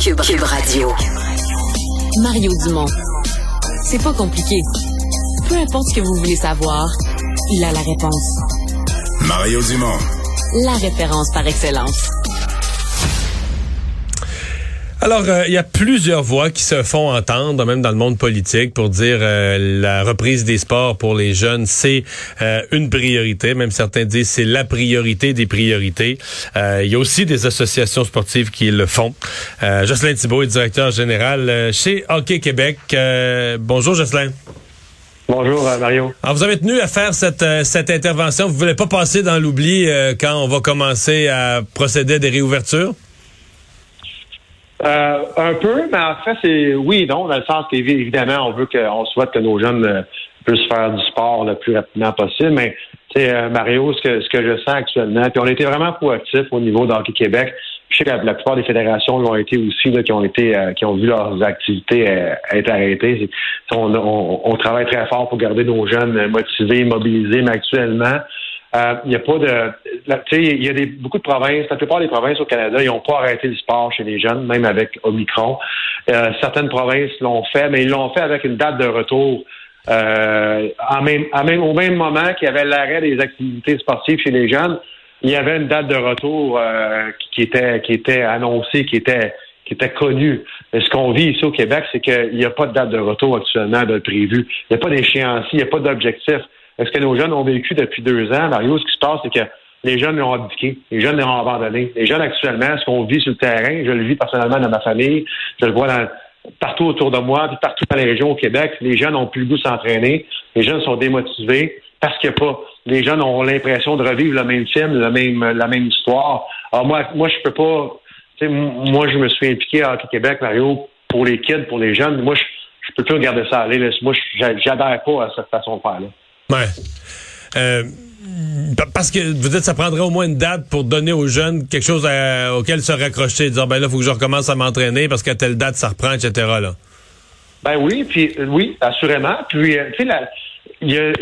Cube, Cube Radio. Mario Dumont. C'est pas compliqué. Peu importe ce que vous voulez savoir, il a la réponse. Mario Dumont. La référence par excellence. Alors, euh, il y a plusieurs voix qui se font entendre, même dans le monde politique, pour dire euh, la reprise des sports pour les jeunes, c'est euh, une priorité. Même certains disent c'est la priorité des priorités. il y a aussi des associations sportives qui le font. Jocelyn Thibault est directeur général chez Hockey Québec. bonjour, Jocelyn. Bonjour, Mario. Alors, vous avez tenu à faire cette, cette intervention. Vous voulez pas passer dans l'oubli quand on va commencer à procéder à des réouvertures? Euh, un peu, mais en fait, c'est oui et non, dans le sens qu'évidemment, on veut qu'on souhaite que nos jeunes euh, puissent faire du sport le plus rapidement possible. Mais euh, Mario, ce que ce que je sens actuellement, puis on a été vraiment proactifs au niveau d'Hockey Québec. Je sais que la, plupart des fédérations l'ont été aussi, qui ont été, qui ont vu leurs activités être arrêtées. On, on, travaille très fort pour garder nos jeunes motivés, mobilisés, mais actuellement, euh, il n'y a pas de. Il y a des, beaucoup de provinces, la plupart des provinces au Canada, ils n'ont pas arrêté le sport chez les jeunes, même avec Omicron. Euh, certaines provinces l'ont fait, mais ils l'ont fait avec une date de retour. Euh, au même moment qu'il y avait l'arrêt des activités sportives chez les jeunes, il y avait une date de retour euh, qui était annoncée, qui était connue. Ce qu'on vit ici au Québec, c'est qu'il n'y a pas de date de retour actuellement de prévu. Il n'y a pas d'échéancier, il n'y a pas d'objectif. Est-ce que nos jeunes ont vécu depuis deux ans? Mario, ce qui se passe, c'est que les jeunes ont abdiqué, les jeunes ont abandonné. Les jeunes actuellement, ce qu'on vit sur le terrain, je le vis personnellement dans ma famille, je le vois partout autour de moi, puis partout dans les régions au Québec, les jeunes n'ont plus le goût de s'entraîner, les jeunes sont démotivés parce a pas. Les jeunes ont l'impression de revivre le même film, la même, la même histoire. Alors moi, moi, je peux pas. Moi, je me suis impliqué à Québec, Mario, pour les kids, pour les jeunes. Moi, je, je peux plus regarder ça aller. Moi, j'adhère pas à cette façon de faire. Là. Ouais. Euh, parce que vous dites ça prendrait au moins une date pour donner aux jeunes quelque chose auquel se raccrocher, dire ben là, il faut que je recommence à m'entraîner parce qu'à telle date, ça reprend, etc. Là. Ben oui, puis oui, assurément. Puis, euh, tu sais,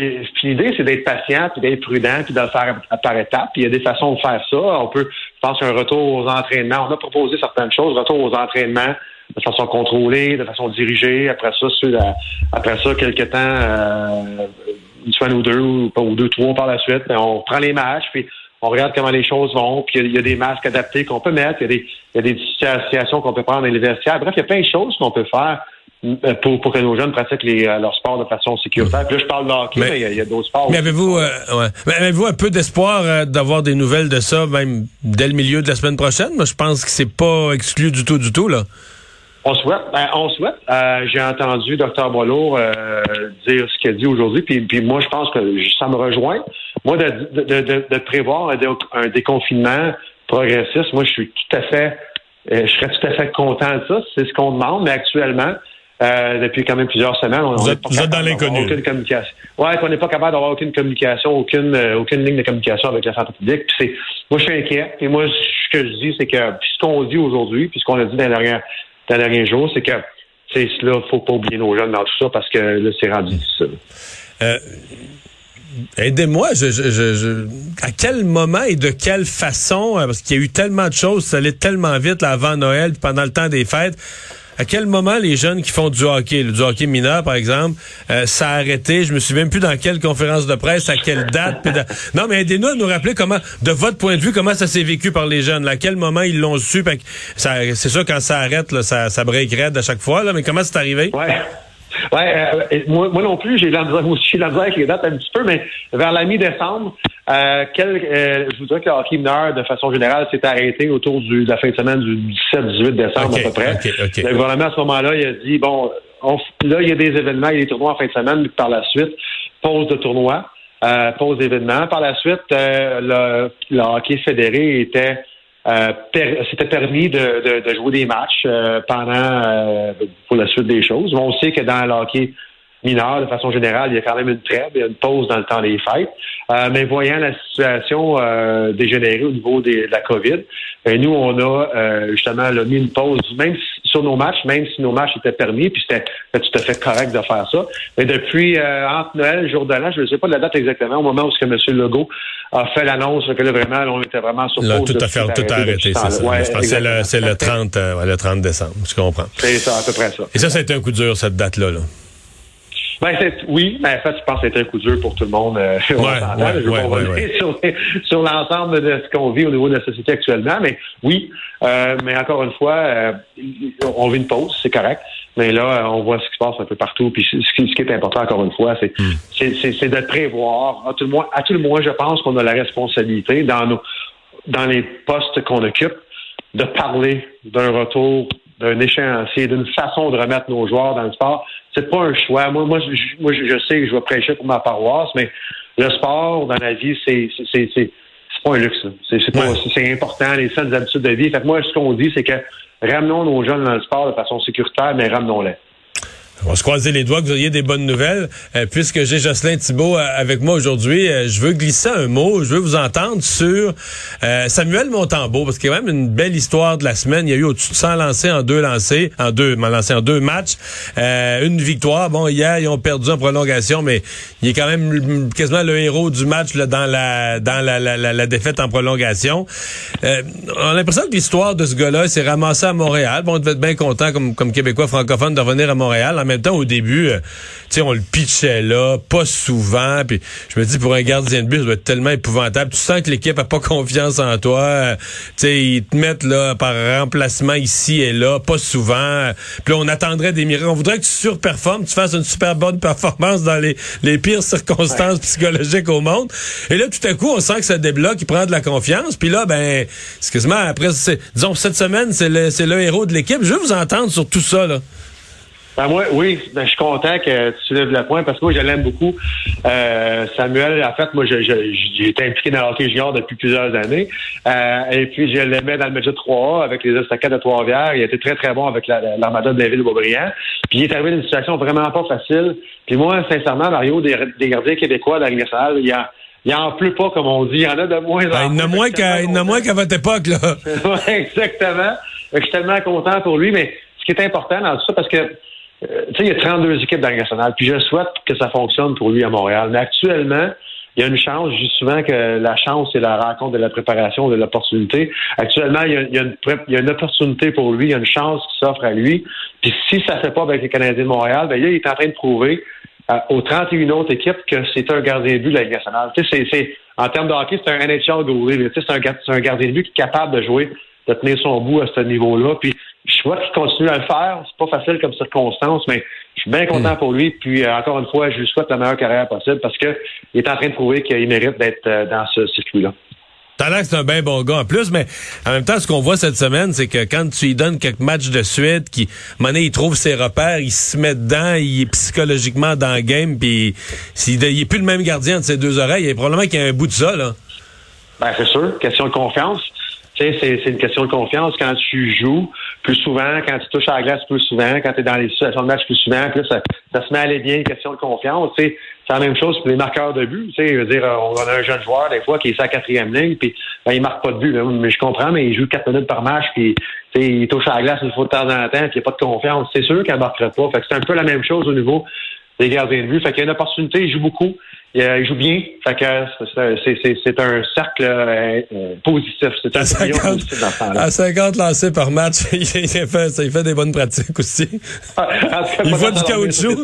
l'idée, c'est d'être patient, puis d'être prudent, puis de le faire par étapes. Puis il y a des façons de faire ça. On peut, je pense, un retour aux entraînements. On a proposé certaines choses, retour aux entraînements de façon contrôlée, de façon dirigée. Après ça, après ça, quelques temps, euh, une semaine ou deux, ou, ou deux, trois par la suite, on prend les matchs, puis on regarde comment les choses vont, puis il y, a des masques adaptés qu'on peut mettre, il y, a des situations qu'on peut prendre dans les vestiaires. Bref, il y a plein de choses qu'on peut faire euh, pour, pour que nos jeunes pratiquent les, euh, leur sport de façon sécuritaire. Puis là, je parle de hockey, mais, il y a, d'autres sports. Mais avez-vous euh, ouais. avez-vous un peu d'espoir d'avoir des nouvelles de ça, même dès le milieu de la semaine prochaine? Moi, je pense que c'est pas exclu du tout, du tout, là. On souhaite. Ben, on souhaite. Euh, j'ai entendu Dr. Boileau euh, dire ce qu'il a dit aujourd'hui, puis, puis moi, je pense que ça me rejoint. Moi, de, de, de, de prévoir un, déconfinement progressiste, moi, je suis tout à fait, euh, je serais tout à fait content de ça. C'est ce qu'on demande, mais actuellement, euh, depuis quand même plusieurs semaines, on vous êtes dans l'inconnu. Aucune communication. Ouais, qu'on n'est pas capable d'avoir aucune communication, aucune aucune ligne de communication avec la santé publique. Puis c'est, moi, je suis inquiet. Et moi, ce que je dis, c'est que ce qu'on dit aujourd'hui, puis ce qu'on a dit dans la dernière dans les derniers jours, c'est que c'est là, faut pas oublier nos jeunes dans tout ça parce que là, c'est rendu difficile. Euh, aidez-moi, je, je, je, à quel moment et de quelle façon, euh, parce qu'il y a eu tellement de choses, ça allait tellement vite là, avant Noël, pendant le temps des fêtes, à quel moment les jeunes qui font du hockey, du hockey mineur par exemple, euh, ça a arrêté. Je me souviens même plus dans quelle conférence de presse, à quelle date. Non, mais aidez-nous à nous rappeler comment, de votre point de vue, comment ça s'est vécu par les jeunes. À quel moment ils l'ont su? C'est sûr quand ça arrête, là, ça, ça break à chaque fois. Là, mais comment c'est arrivé? Ouais. Ouais, euh, moi, moi, non plus, j'ai la aussi la avec les dates un petit peu, mais vers la mi-décembre, euh, quel, euh, je voudrais que le hockey mineur, de façon générale, s'est arrêté autour du, de la fin de semaine du 17-18 décembre à peu près. Le gouvernement, à ce moment-là, il a dit, bon, là, il y a des événements, il y a des tournois en fin de semaine, mais par la suite, pause de tournoi, euh, pause d'événements. Par la suite, le, le hockey fédéré était euh, c'était permis de, de, jouer des matchs euh, pendant euh, pour la suite des choses. On sait que dans le hockey mineur, de façon générale, il y a quand même une trêve, il y a une pause dans le temps des fêtes. mais voyant la situation dégénérer au niveau de la COVID, nous, on a justement mis une pause, même sur nos matchs, même si nos matchs étaient permis, puis c'était tout à fait correct de faire ça. Mais depuis euh, entre Noël jour de l'an, je ne sais pas de la date exactement, au moment où ce que M. Legault a fait l'annonce que là, vraiment, on était vraiment sur là, tout, à fait, tout a arrêté, c'est ça. Ouais, c'est le, le, 30, euh, le 30 décembre, je comprends. C'est ça, à peu près ça. Et ça, ça a été un coup dur, cette date-là. Là. Ben, oui, mais en fait, je pense que c'était un coup dur pour tout le monde. Euh, ouais, ouais, sur, sur l'ensemble de ce qu'on vit au niveau de la société actuellement. Mais oui, euh, mais encore une fois, euh, on vit une pause, c'est correct. Mais là, on voit ce qui se passe un peu partout. Puis ce qui, ce qui est important, encore une fois, c'est hmm. c'est de prévoir. À tout le moins, à tout le moins, je pense qu'on a la responsabilité dans nos dans les postes qu'on occupe de parler d'un retour d'un échéancier, d'une façon de remettre nos joueurs dans le sport. C'est pas un choix. Moi, moi, je, moi, je sais que je vais prêcher pour ma paroisse, mais le sport dans la vie, c'est c'est c'est pas un luxe. C'est c'est important, les saines habitudes de vie. Fait que moi, ce qu'on dit, c'est que ramenons nos jeunes dans le sport de façon sécuritaire, mais ramenons-les. On va se croiser les doigts que vous ayez des bonnes nouvelles. Euh, puisque j'ai Jocelyn Thibault euh, avec moi aujourd'hui, euh, je veux glisser un mot, je veux vous entendre sur Samuel Montembeau, parce qu'il y a même une belle histoire de la semaine. Il y a eu au-dessus de 100 lancés en deux lancés, en deux, lancé en deux matchs. une victoire. Bon, hier, ils ont perdu en prolongation, mais il est quand même quasiment le héros du match là, dans la dans la, la, la, défaite en prolongation. on a l'impression que l'histoire de ce gars-là s'est ramassée à Montréal. Bon, on devait être bien content comme, comme Québécois francophone de revenir à Montréal même temps, au début, euh, tu sais, on le pitchait là, pas souvent. Puis je me dis, pour un gardien de but, ça doit être tellement épouvantable. Tu sens que l'équipe a pas confiance en toi. Euh, tu sais, ils te mettent là par remplacement ici et là, pas souvent. Puis là, on attendrait des miracles. On voudrait que tu surperformes, tu fasses une super bonne performance dans les, les pires circonstances psychologiques au monde. Et là, tout à coup, on sent que ça débloque, il prend de la confiance. Puis là, ben, excuse-moi, après, disons, cette semaine, c'est le, le héros de l'équipe. Je veux vous entendre sur tout ça, là. Ben moi, oui, ben, je suis content que tu lèves le point parce que moi, je l'aime beaucoup. Euh, Samuel, en fait, moi, j'ai été impliqué dans le hockey junior depuis plusieurs années. Euh, et puis, je l'aimais dans le Média 3A avec les estacades de Trois-Rivières. Il a été très, très bon avec l'armada de la ville de Beaubriand. Puis, il est arrivé dans une situation vraiment pas facile. Puis moi, sincèrement, Mario, des, gardiens québécois dans la nationale, il y a il en pleut pas, comme on dit. Il y en a de moins en ben, Il y en a moins qu'à votre époque, là. exactement. Je suis tellement content pour lui, mais ce qui est important dans tout ça, parce que euh, tu sais, il y a 32 équipes dans nationale, puis je souhaite que ça fonctionne pour lui à Montréal. Mais actuellement, il y a une chance, dis souvent que la chance, c'est la rencontre de la préparation, de l'opportunité. Actuellement, il y, a, il, y a une, il y, a, une, opportunité pour lui, il y a une chance qui s'offre à lui. Puis si ça ne fait pas avec les Canadiens de Montréal, ben là, il est en train de prouver euh, aux 31 autres équipes que c'est un gardien de but de la Ligue nationale. Tu sais, c'est, en termes de hockey, c'est un NHL goalie. Tu sais, c'est un, un gardien de but qui est capable de jouer, de tenir son bout à ce niveau-là. Puis je souhaite qu'il continue à le faire. C'est pas facile comme circonstance, mais je suis bien content hmm. pour lui. Puis euh, encore une fois, je lui souhaite la meilleure carrière possible parce qu'il est en train de prouver qu'il mérite d'être euh, dans ce circuit-là. T'as l'air que c'est un bien bon gars en plus, mais en même temps, ce qu'on voit cette semaine, c'est que quand tu lui donnes quelques matchs de suite, qui, il trouve ses repères, il se met dedans, il est psychologiquement dans le game, puis s'il il est plus le même gardien de ses deux oreilles, il y a probablement qu'il y a un bout de ça, là. Ben, c'est sûr. Question de confiance c'est une question de confiance quand tu joues plus souvent, quand tu touches à la glace plus souvent, quand tu es dans les situations de match plus souvent, puis ça, ça se met à aller bien, question de confiance. C'est la même chose pour les marqueurs de but. Je veux dire, on a un jeune joueur, des fois, qui est sa quatrième ligne, puis ben, il marque pas de but. Mais je comprends, mais il joue quatre minutes par match, puis il touche à la glace une fois de temps en temps, puis il n'y a pas de confiance. C'est sûr qu'elle ne marquera pas. Fait que c'est un peu la même chose au niveau des gardiens de but. Fait qu'il y a une opportunité, il joue beaucoup. Il, joue bien. Fait que c'est un cercle euh, euh, positif. C'est un à 50, positif à 50 lancés par match, il, fait, il fait des bonnes pratiques aussi. Ah, il voit du caoutchouc.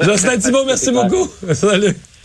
Jocelyn Thibault, merci beaucoup. Salut.